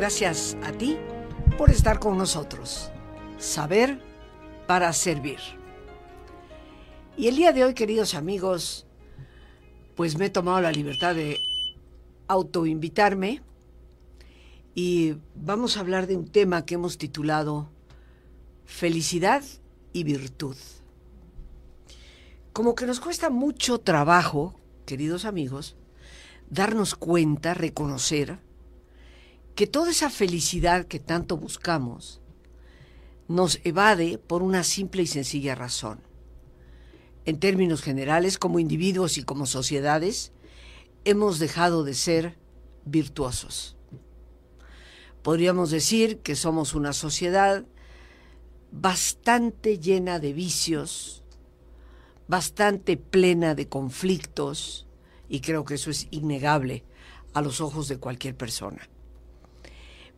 Gracias a ti por estar con nosotros. Saber para servir. Y el día de hoy, queridos amigos, pues me he tomado la libertad de autoinvitarme y vamos a hablar de un tema que hemos titulado Felicidad y Virtud. Como que nos cuesta mucho trabajo, queridos amigos, darnos cuenta, reconocer que toda esa felicidad que tanto buscamos nos evade por una simple y sencilla razón. En términos generales, como individuos y como sociedades, hemos dejado de ser virtuosos. Podríamos decir que somos una sociedad bastante llena de vicios, bastante plena de conflictos, y creo que eso es innegable a los ojos de cualquier persona.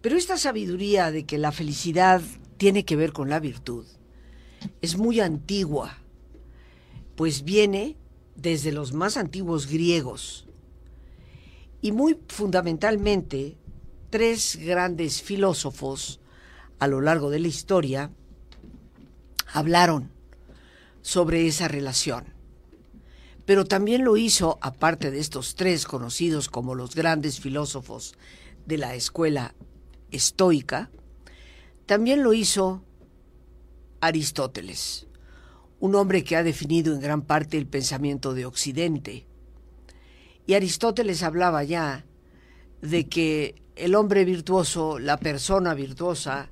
Pero esta sabiduría de que la felicidad tiene que ver con la virtud es muy antigua, pues viene desde los más antiguos griegos. Y muy fundamentalmente, tres grandes filósofos a lo largo de la historia hablaron sobre esa relación pero también lo hizo, aparte de estos tres conocidos como los grandes filósofos de la escuela estoica, también lo hizo Aristóteles, un hombre que ha definido en gran parte el pensamiento de Occidente. Y Aristóteles hablaba ya de que el hombre virtuoso, la persona virtuosa,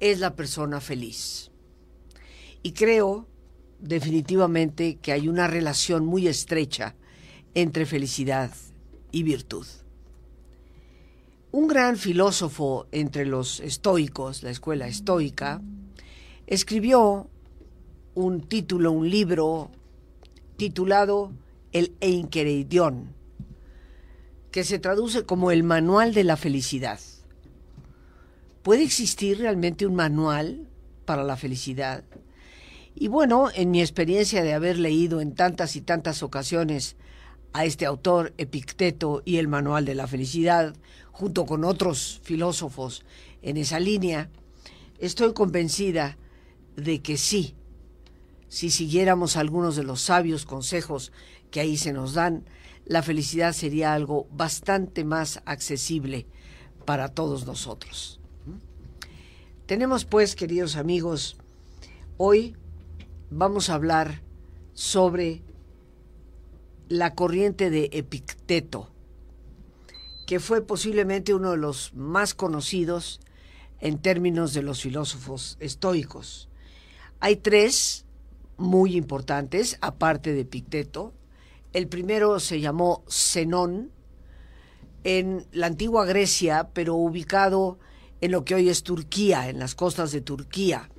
es la persona feliz. Y creo definitivamente que hay una relación muy estrecha entre felicidad y virtud. Un gran filósofo entre los estoicos, la escuela estoica, escribió un título, un libro titulado El Enkereidion, que se traduce como el manual de la felicidad. ¿Puede existir realmente un manual para la felicidad? Y bueno, en mi experiencia de haber leído en tantas y tantas ocasiones a este autor, Epicteto, y el Manual de la Felicidad, junto con otros filósofos en esa línea, estoy convencida de que sí, si siguiéramos algunos de los sabios consejos que ahí se nos dan, la felicidad sería algo bastante más accesible para todos nosotros. Tenemos pues, queridos amigos, hoy vamos a hablar sobre la corriente de Epicteto, que fue posiblemente uno de los más conocidos en términos de los filósofos estoicos. Hay tres muy importantes, aparte de Epicteto. El primero se llamó Zenón, en la antigua Grecia, pero ubicado en lo que hoy es Turquía, en las costas de Turquía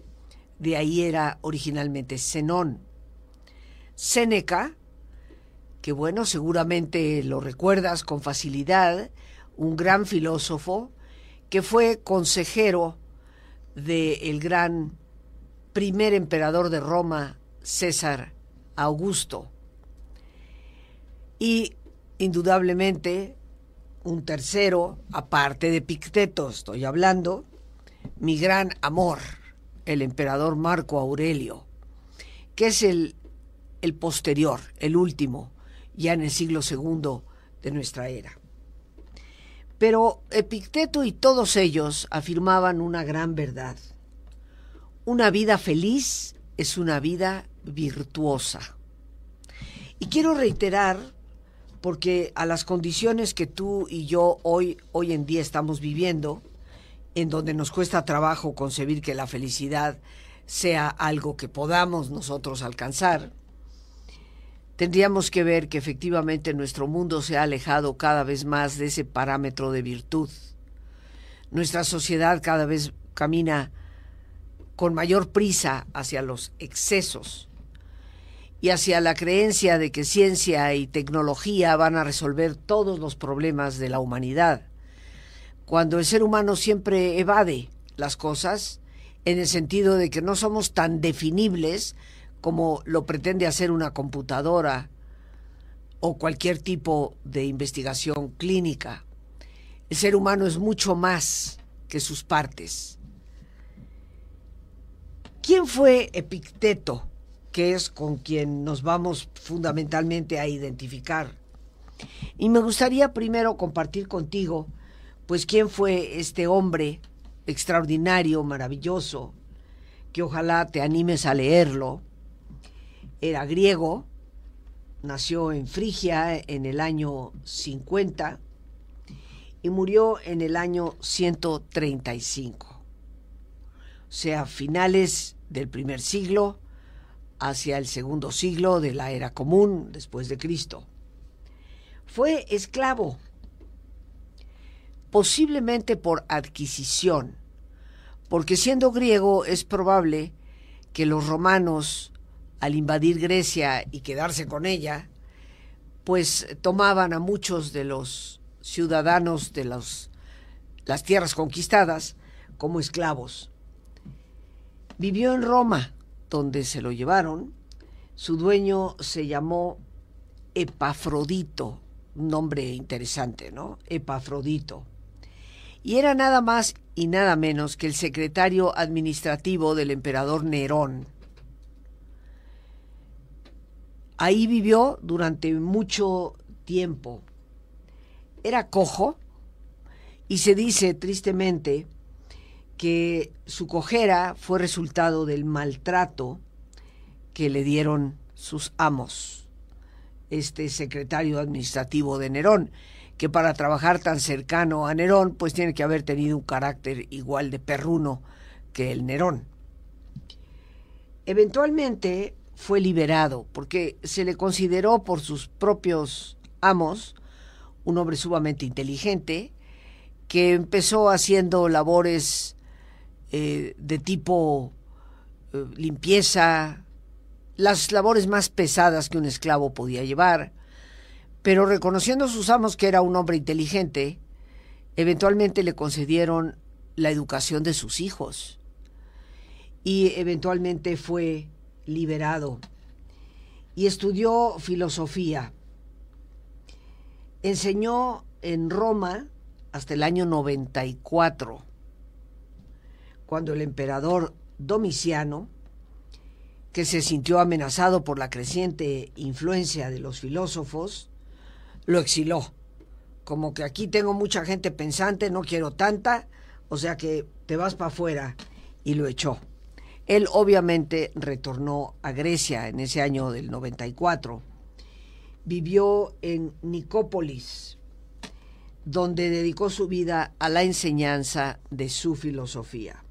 de ahí era originalmente Zenón. Séneca, que bueno, seguramente lo recuerdas con facilidad, un gran filósofo que fue consejero del gran primer emperador de Roma, César Augusto. Y indudablemente un tercero, aparte de Picteto, estoy hablando, mi gran amor, el emperador Marco Aurelio, que es el, el posterior, el último, ya en el siglo II de nuestra era. Pero Epicteto y todos ellos afirmaban una gran verdad. Una vida feliz es una vida virtuosa. Y quiero reiterar, porque a las condiciones que tú y yo hoy, hoy en día estamos viviendo, en donde nos cuesta trabajo concebir que la felicidad sea algo que podamos nosotros alcanzar, tendríamos que ver que efectivamente nuestro mundo se ha alejado cada vez más de ese parámetro de virtud. Nuestra sociedad cada vez camina con mayor prisa hacia los excesos y hacia la creencia de que ciencia y tecnología van a resolver todos los problemas de la humanidad cuando el ser humano siempre evade las cosas en el sentido de que no somos tan definibles como lo pretende hacer una computadora o cualquier tipo de investigación clínica. El ser humano es mucho más que sus partes. ¿Quién fue Epicteto, que es con quien nos vamos fundamentalmente a identificar? Y me gustaría primero compartir contigo, pues, quién fue este hombre extraordinario, maravilloso, que ojalá te animes a leerlo. Era griego, nació en Frigia en el año 50 y murió en el año 135. O sea, finales del primer siglo hacia el segundo siglo de la era común después de Cristo. Fue esclavo, posiblemente por adquisición, porque siendo griego es probable que los romanos, al invadir Grecia y quedarse con ella, pues tomaban a muchos de los ciudadanos de los, las tierras conquistadas como esclavos. Vivió en Roma, donde se lo llevaron. Su dueño se llamó Epafrodito, un nombre interesante, ¿no? Epafrodito. Y era nada más y nada menos que el secretario administrativo del emperador Nerón. Ahí vivió durante mucho tiempo. Era cojo y se dice tristemente que su cojera fue resultado del maltrato que le dieron sus amos, este secretario administrativo de Nerón, que para trabajar tan cercano a Nerón, pues tiene que haber tenido un carácter igual de perruno que el Nerón. Eventualmente fue liberado porque se le consideró por sus propios amos un hombre sumamente inteligente que empezó haciendo labores eh, de tipo eh, limpieza, las labores más pesadas que un esclavo podía llevar, pero reconociendo a sus amos que era un hombre inteligente, eventualmente le concedieron la educación de sus hijos. Y eventualmente fue liberado y estudió filosofía. Enseñó en Roma hasta el año 94 cuando el emperador Domiciano, que se sintió amenazado por la creciente influencia de los filósofos, lo exiló. Como que aquí tengo mucha gente pensante, no quiero tanta, o sea que te vas para afuera y lo echó. Él obviamente retornó a Grecia en ese año del 94. Vivió en Nicópolis, donde dedicó su vida a la enseñanza de su filosofía.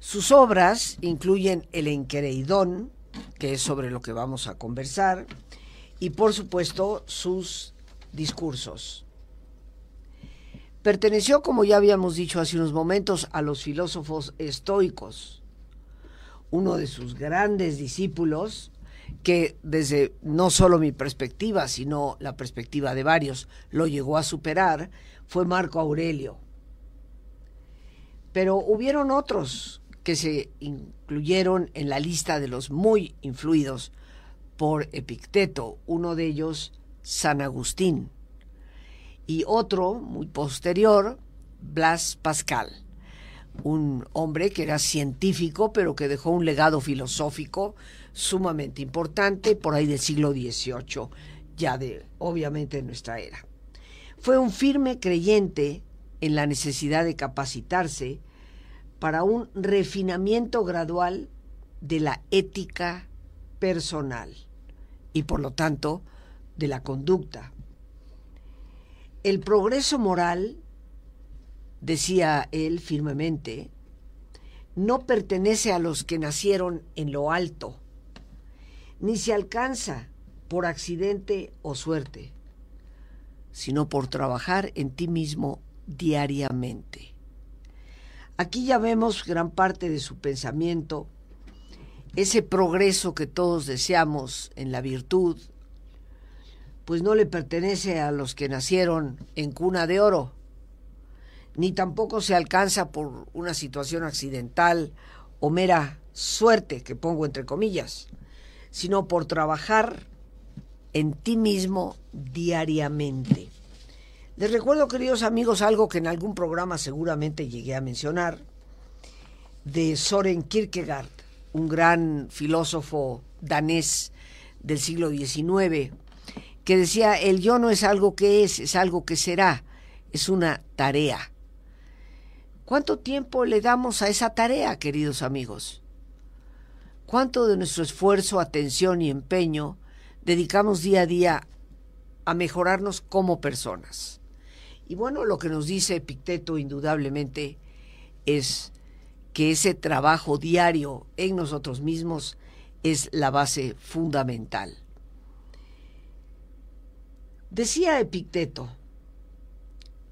Sus obras incluyen El Enquereidón, que es sobre lo que vamos a conversar, y por supuesto sus discursos. Perteneció, como ya habíamos dicho hace unos momentos, a los filósofos estoicos. Uno de sus grandes discípulos, que desde no solo mi perspectiva, sino la perspectiva de varios, lo llegó a superar, fue Marco Aurelio. Pero hubieron otros que se incluyeron en la lista de los muy influidos por Epicteto, uno de ellos San Agustín, y otro muy posterior, Blas Pascal, un hombre que era científico, pero que dejó un legado filosófico sumamente importante por ahí del siglo XVIII, ya de obviamente nuestra era. Fue un firme creyente en la necesidad de capacitarse para un refinamiento gradual de la ética personal y por lo tanto de la conducta. El progreso moral, decía él firmemente, no pertenece a los que nacieron en lo alto, ni se alcanza por accidente o suerte, sino por trabajar en ti mismo diariamente. Aquí ya vemos gran parte de su pensamiento, ese progreso que todos deseamos en la virtud, pues no le pertenece a los que nacieron en cuna de oro, ni tampoco se alcanza por una situación accidental o mera suerte, que pongo entre comillas, sino por trabajar en ti mismo diariamente. Les recuerdo, queridos amigos, algo que en algún programa seguramente llegué a mencionar, de Soren Kierkegaard, un gran filósofo danés del siglo XIX, que decía, el yo no es algo que es, es algo que será, es una tarea. ¿Cuánto tiempo le damos a esa tarea, queridos amigos? ¿Cuánto de nuestro esfuerzo, atención y empeño dedicamos día a día a mejorarnos como personas? Y bueno, lo que nos dice Epicteto indudablemente es que ese trabajo diario en nosotros mismos es la base fundamental. Decía Epicteto,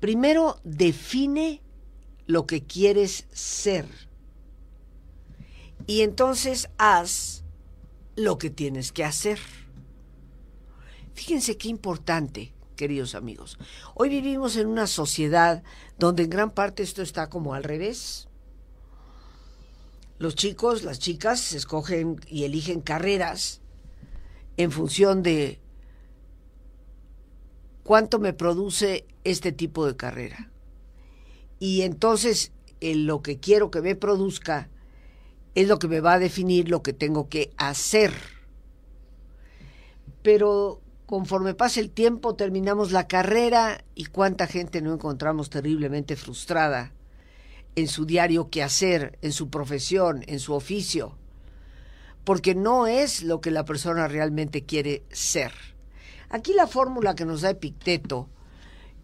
primero define lo que quieres ser y entonces haz lo que tienes que hacer. Fíjense qué importante, queridos amigos. Hoy vivimos en una sociedad donde en gran parte esto está como al revés. Los chicos, las chicas escogen y eligen carreras en función de cuánto me produce este tipo de carrera. Y entonces lo que quiero que me produzca es lo que me va a definir lo que tengo que hacer. Pero conforme pasa el tiempo terminamos la carrera y cuánta gente no encontramos terriblemente frustrada en su diario que hacer, en su profesión, en su oficio, porque no es lo que la persona realmente quiere ser. Aquí la fórmula que nos da Epicteto,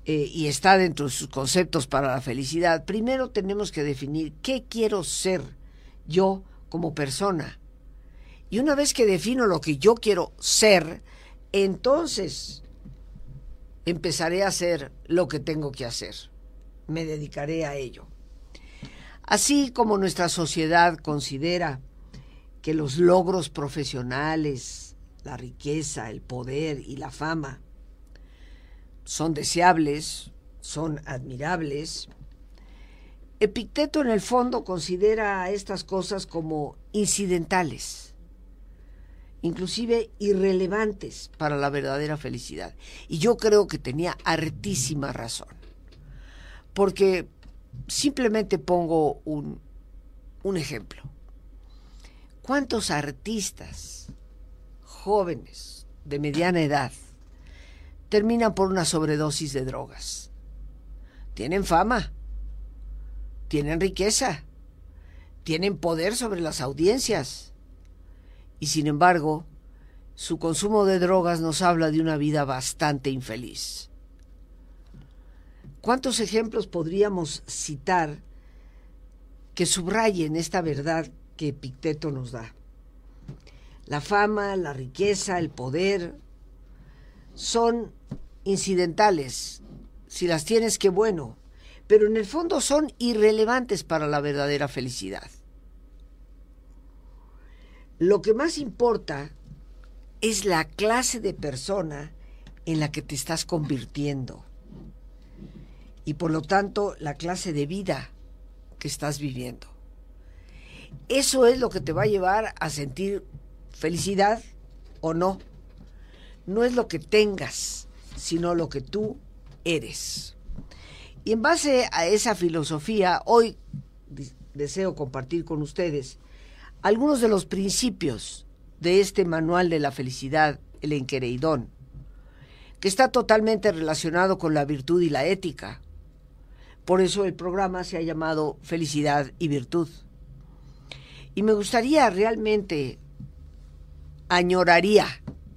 eh, y está dentro de sus conceptos para la felicidad, primero tenemos que definir qué quiero ser yo como persona. Y una vez que defino lo que yo quiero ser, entonces empezaré a hacer lo que tengo que hacer. Me dedicaré a ello. Así como nuestra sociedad considera que los logros profesionales, la riqueza, el poder y la fama son deseables, son admirables. Epicteto en el fondo considera estas cosas como incidentales, inclusive irrelevantes para la verdadera felicidad. Y yo creo que tenía hartísima razón, porque simplemente pongo un, un ejemplo. ¿Cuántos artistas jóvenes de mediana edad terminan por una sobredosis de drogas. Tienen fama, tienen riqueza, tienen poder sobre las audiencias y sin embargo su consumo de drogas nos habla de una vida bastante infeliz. ¿Cuántos ejemplos podríamos citar que subrayen esta verdad que Epicteto nos da? La fama, la riqueza, el poder son incidentales. Si las tienes, qué bueno. Pero en el fondo son irrelevantes para la verdadera felicidad. Lo que más importa es la clase de persona en la que te estás convirtiendo. Y por lo tanto, la clase de vida que estás viviendo. Eso es lo que te va a llevar a sentir felicidad o no. No es lo que tengas, sino lo que tú eres. Y en base a esa filosofía, hoy deseo compartir con ustedes algunos de los principios de este manual de la felicidad, el Enquereidón, que está totalmente relacionado con la virtud y la ética. Por eso el programa se ha llamado Felicidad y Virtud. Y me gustaría realmente añoraría,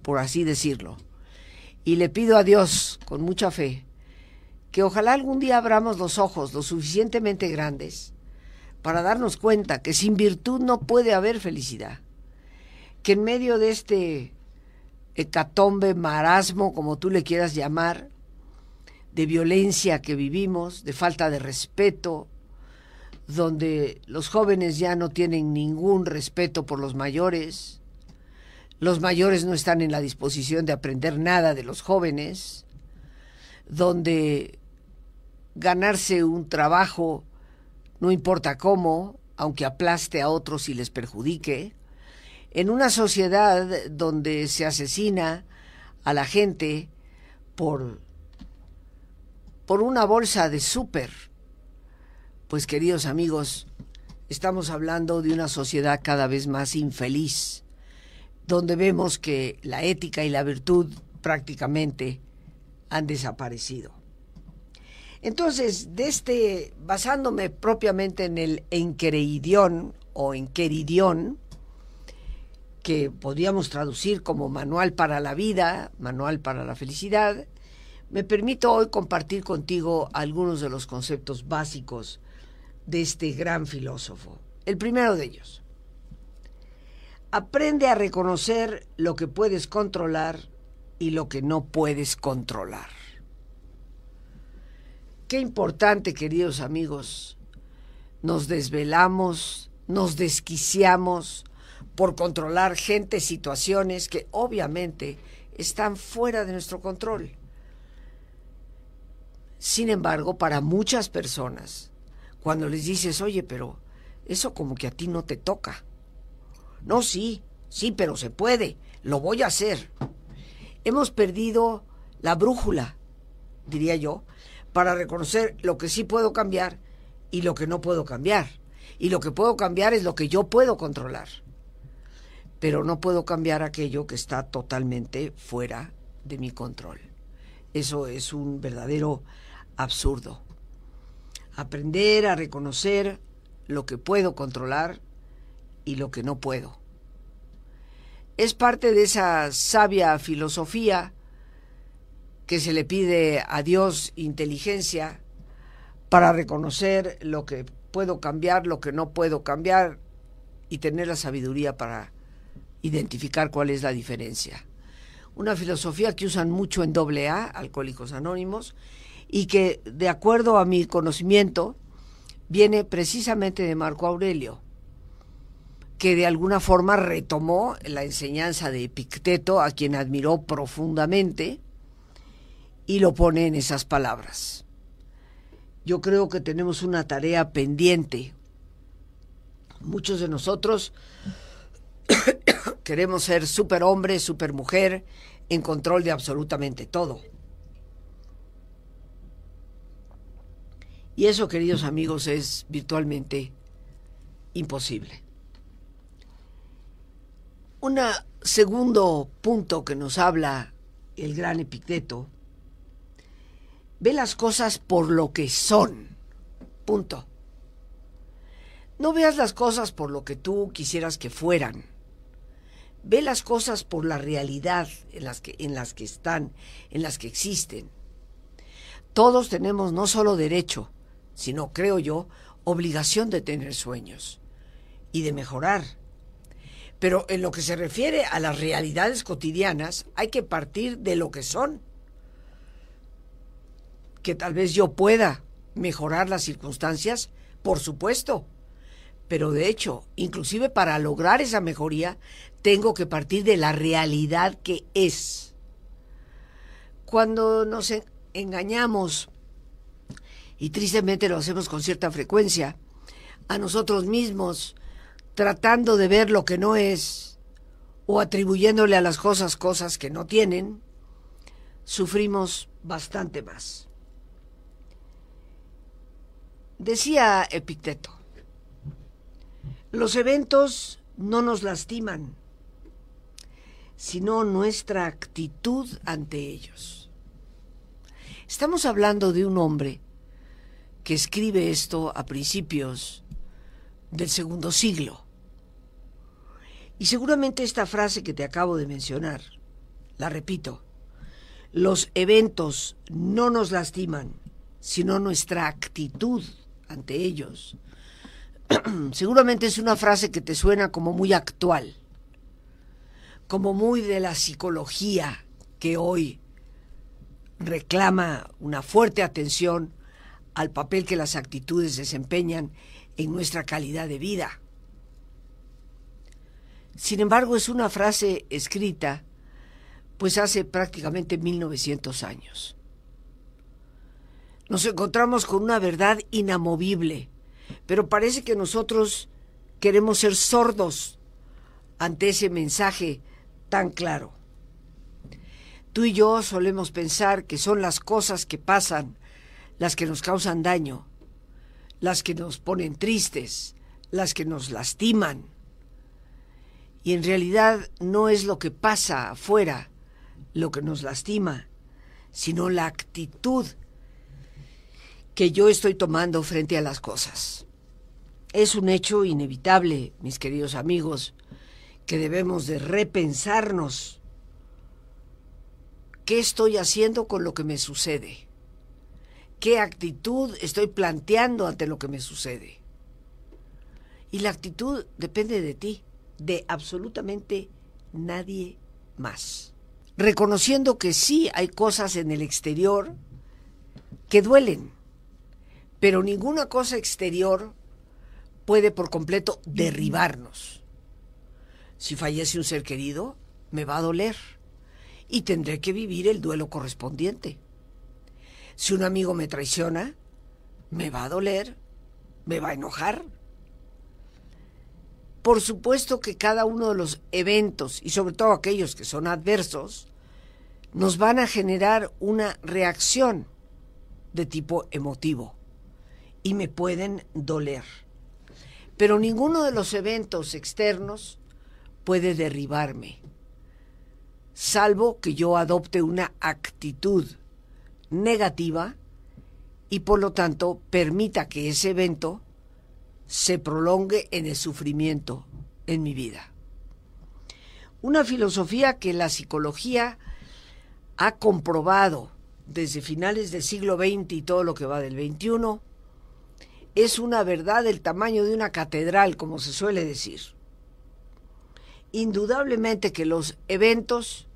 por así decirlo. Y le pido a Dios, con mucha fe, que ojalá algún día abramos los ojos lo suficientemente grandes para darnos cuenta que sin virtud no puede haber felicidad. Que en medio de este hecatombe, marasmo, como tú le quieras llamar, de violencia que vivimos, de falta de respeto, donde los jóvenes ya no tienen ningún respeto por los mayores, los mayores no están en la disposición de aprender nada de los jóvenes, donde ganarse un trabajo, no importa cómo, aunque aplaste a otros y les perjudique, en una sociedad donde se asesina a la gente por por una bolsa de súper. Pues queridos amigos, estamos hablando de una sociedad cada vez más infeliz, donde vemos que la ética y la virtud prácticamente han desaparecido. Entonces, de este, basándome propiamente en el enquereidión o enqueridión, que podríamos traducir como manual para la vida, manual para la felicidad, me permito hoy compartir contigo algunos de los conceptos básicos de este gran filósofo. El primero de ellos. Aprende a reconocer lo que puedes controlar y lo que no puedes controlar. Qué importante, queridos amigos. Nos desvelamos, nos desquiciamos por controlar gente, situaciones que obviamente están fuera de nuestro control. Sin embargo, para muchas personas, cuando les dices, oye, pero eso como que a ti no te toca. No, sí, sí, pero se puede, lo voy a hacer. Hemos perdido la brújula, diría yo, para reconocer lo que sí puedo cambiar y lo que no puedo cambiar. Y lo que puedo cambiar es lo que yo puedo controlar. Pero no puedo cambiar aquello que está totalmente fuera de mi control. Eso es un verdadero absurdo. Aprender a reconocer lo que puedo controlar y lo que no puedo. Es parte de esa sabia filosofía que se le pide a Dios inteligencia para reconocer lo que puedo cambiar, lo que no puedo cambiar y tener la sabiduría para identificar cuál es la diferencia. Una filosofía que usan mucho en AA, Alcohólicos Anónimos, y que, de acuerdo a mi conocimiento, viene precisamente de Marco Aurelio, que de alguna forma retomó la enseñanza de Epicteto, a quien admiró profundamente, y lo pone en esas palabras. Yo creo que tenemos una tarea pendiente. Muchos de nosotros queremos ser superhombre, supermujer, en control de absolutamente todo. Y eso, queridos amigos, es virtualmente imposible. Un segundo punto que nos habla el gran Epicteto, ve las cosas por lo que son. Punto. No veas las cosas por lo que tú quisieras que fueran. Ve las cosas por la realidad en las que, en las que están, en las que existen. Todos tenemos no solo derecho, sino, creo yo, obligación de tener sueños y de mejorar. Pero en lo que se refiere a las realidades cotidianas, hay que partir de lo que son. Que tal vez yo pueda mejorar las circunstancias, por supuesto. Pero de hecho, inclusive para lograr esa mejoría, tengo que partir de la realidad que es. Cuando nos engañamos y tristemente lo hacemos con cierta frecuencia, a nosotros mismos, tratando de ver lo que no es o atribuyéndole a las cosas cosas que no tienen, sufrimos bastante más. Decía Epicteto, los eventos no nos lastiman, sino nuestra actitud ante ellos. Estamos hablando de un hombre que escribe esto a principios del segundo siglo. Y seguramente esta frase que te acabo de mencionar, la repito, los eventos no nos lastiman, sino nuestra actitud ante ellos. seguramente es una frase que te suena como muy actual, como muy de la psicología que hoy reclama una fuerte atención al papel que las actitudes desempeñan en nuestra calidad de vida. Sin embargo, es una frase escrita pues hace prácticamente 1900 años. Nos encontramos con una verdad inamovible, pero parece que nosotros queremos ser sordos ante ese mensaje tan claro. Tú y yo solemos pensar que son las cosas que pasan las que nos causan daño, las que nos ponen tristes, las que nos lastiman. Y en realidad no es lo que pasa afuera lo que nos lastima, sino la actitud que yo estoy tomando frente a las cosas. Es un hecho inevitable, mis queridos amigos, que debemos de repensarnos qué estoy haciendo con lo que me sucede, qué actitud estoy planteando ante lo que me sucede. Y la actitud depende de ti, de absolutamente nadie más. Reconociendo que sí hay cosas en el exterior que duelen, pero ninguna cosa exterior puede por completo derribarnos. Si fallece un ser querido, me va a doler y tendré que vivir el duelo correspondiente. Si un amigo me traiciona, me va a doler, me va a enojar. Por supuesto que cada uno de los eventos, y sobre todo aquellos que son adversos, nos van a generar una reacción de tipo emotivo y me pueden doler. Pero ninguno de los eventos externos puede derribarme, salvo que yo adopte una actitud negativa y por lo tanto permita que ese evento se prolongue en el sufrimiento en mi vida. Una filosofía que la psicología ha comprobado desde finales del siglo XX y todo lo que va del XXI es una verdad del tamaño de una catedral, como se suele decir. Indudablemente que los eventos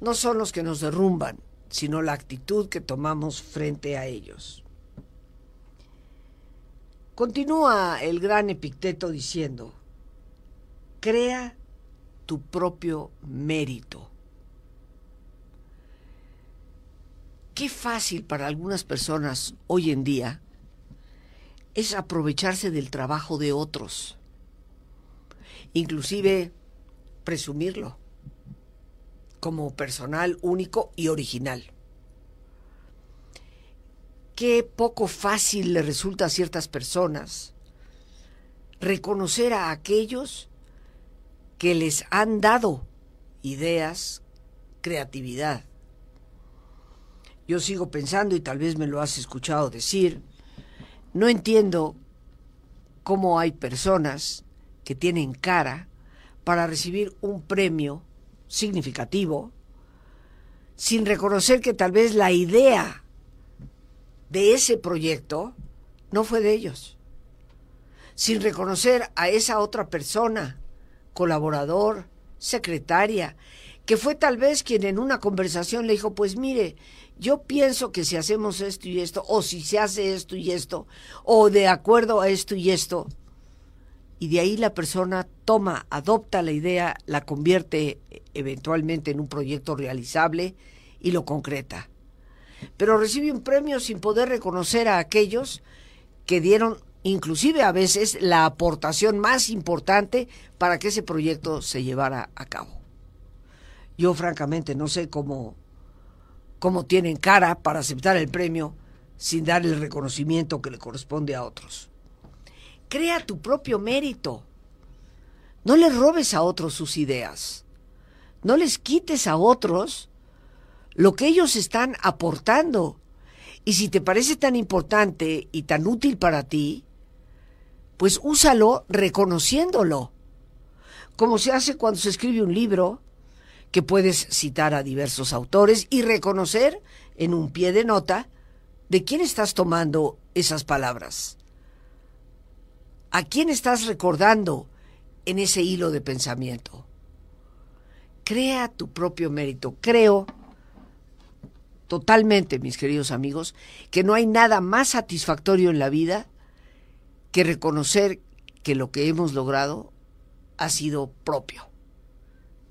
no son los que nos derrumban, sino la actitud que tomamos frente a ellos. Continúa el gran Epicteto diciendo, crea tu propio mérito. Qué fácil para algunas personas hoy en día es aprovecharse del trabajo de otros, inclusive presumirlo como personal único y original. Qué poco fácil le resulta a ciertas personas reconocer a aquellos que les han dado ideas, creatividad. Yo sigo pensando, y tal vez me lo has escuchado decir, no entiendo cómo hay personas que tienen cara para recibir un premio significativo sin reconocer que tal vez la idea de ese proyecto no fue de ellos, sin reconocer a esa otra persona, colaborador, secretaria, que fue tal vez quien en una conversación le dijo, pues mire, yo pienso que si hacemos esto y esto, o si se hace esto y esto, o de acuerdo a esto y esto, y de ahí la persona toma, adopta la idea, la convierte eventualmente en un proyecto realizable y lo concreta. Pero recibe un premio sin poder reconocer a aquellos que dieron inclusive a veces la aportación más importante para que ese proyecto se llevara a cabo. Yo francamente no sé cómo cómo tienen cara para aceptar el premio sin dar el reconocimiento que le corresponde a otros. Crea tu propio mérito. No le robes a otros sus ideas. No les quites a otros lo que ellos están aportando. Y si te parece tan importante y tan útil para ti, pues úsalo reconociéndolo. Como se hace cuando se escribe un libro que puedes citar a diversos autores y reconocer en un pie de nota de quién estás tomando esas palabras. ¿A quién estás recordando en ese hilo de pensamiento? Crea tu propio mérito. Creo totalmente, mis queridos amigos, que no hay nada más satisfactorio en la vida que reconocer que lo que hemos logrado ha sido propio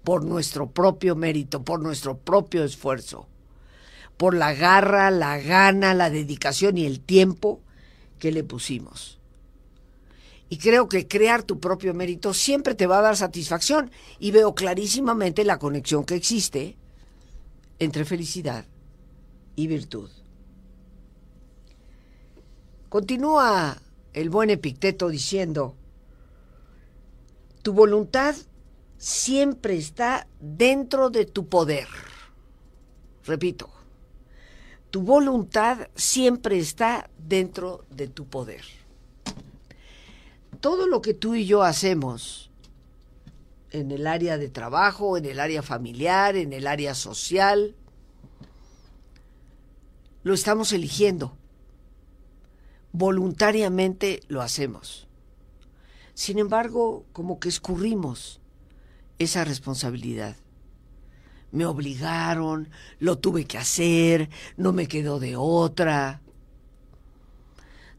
por nuestro propio mérito, por nuestro propio esfuerzo, por la garra, la gana, la dedicación y el tiempo que le pusimos. Y creo que crear tu propio mérito siempre te va a dar satisfacción y veo clarísimamente la conexión que existe entre felicidad y virtud. Continúa el buen Epicteto diciendo, tu voluntad siempre está dentro de tu poder. Repito, tu voluntad siempre está dentro de tu poder. Todo lo que tú y yo hacemos en el área de trabajo, en el área familiar, en el área social, lo estamos eligiendo. Voluntariamente lo hacemos. Sin embargo, como que escurrimos esa responsabilidad. Me obligaron, lo tuve que hacer, no me quedó de otra.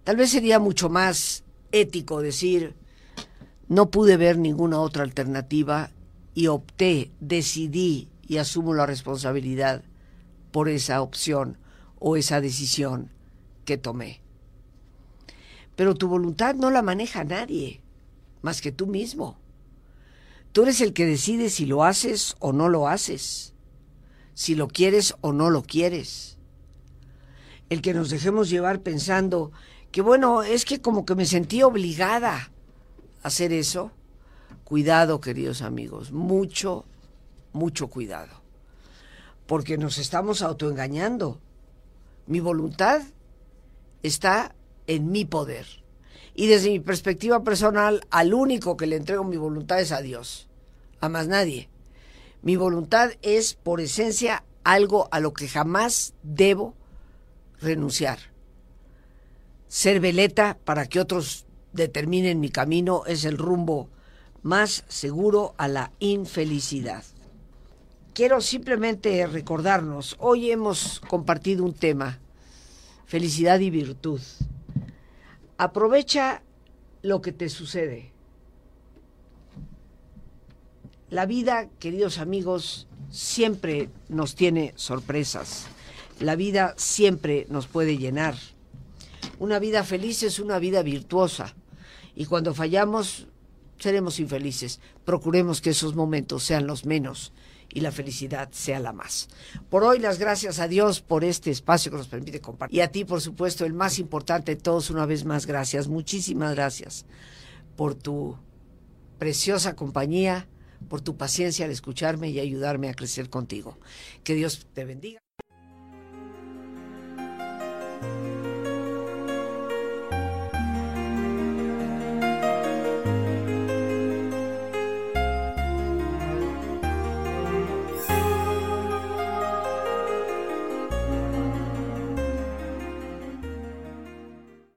Tal vez sería mucho más ético decir, no pude ver ninguna otra alternativa y opté, decidí y asumo la responsabilidad por esa opción o esa decisión que tomé. Pero tu voluntad no la maneja nadie, más que tú mismo. Tú eres el que decide si lo haces o no lo haces, si lo quieres o no lo quieres. El que nos dejemos llevar pensando que bueno, es que como que me sentí obligada a hacer eso. Cuidado, queridos amigos, mucho, mucho cuidado. Porque nos estamos autoengañando. Mi voluntad está en mi poder. Y desde mi perspectiva personal, al único que le entrego mi voluntad es a Dios, a más nadie. Mi voluntad es, por esencia, algo a lo que jamás debo renunciar. Ser veleta para que otros determinen mi camino es el rumbo más seguro a la infelicidad. Quiero simplemente recordarnos, hoy hemos compartido un tema, felicidad y virtud. Aprovecha lo que te sucede. La vida, queridos amigos, siempre nos tiene sorpresas. La vida siempre nos puede llenar. Una vida feliz es una vida virtuosa. Y cuando fallamos, seremos infelices. Procuremos que esos momentos sean los menos y la felicidad sea la más. Por hoy las gracias a Dios por este espacio que nos permite compartir. Y a ti, por supuesto, el más importante de todos, una vez más, gracias. Muchísimas gracias por tu preciosa compañía, por tu paciencia al escucharme y ayudarme a crecer contigo. Que Dios te bendiga.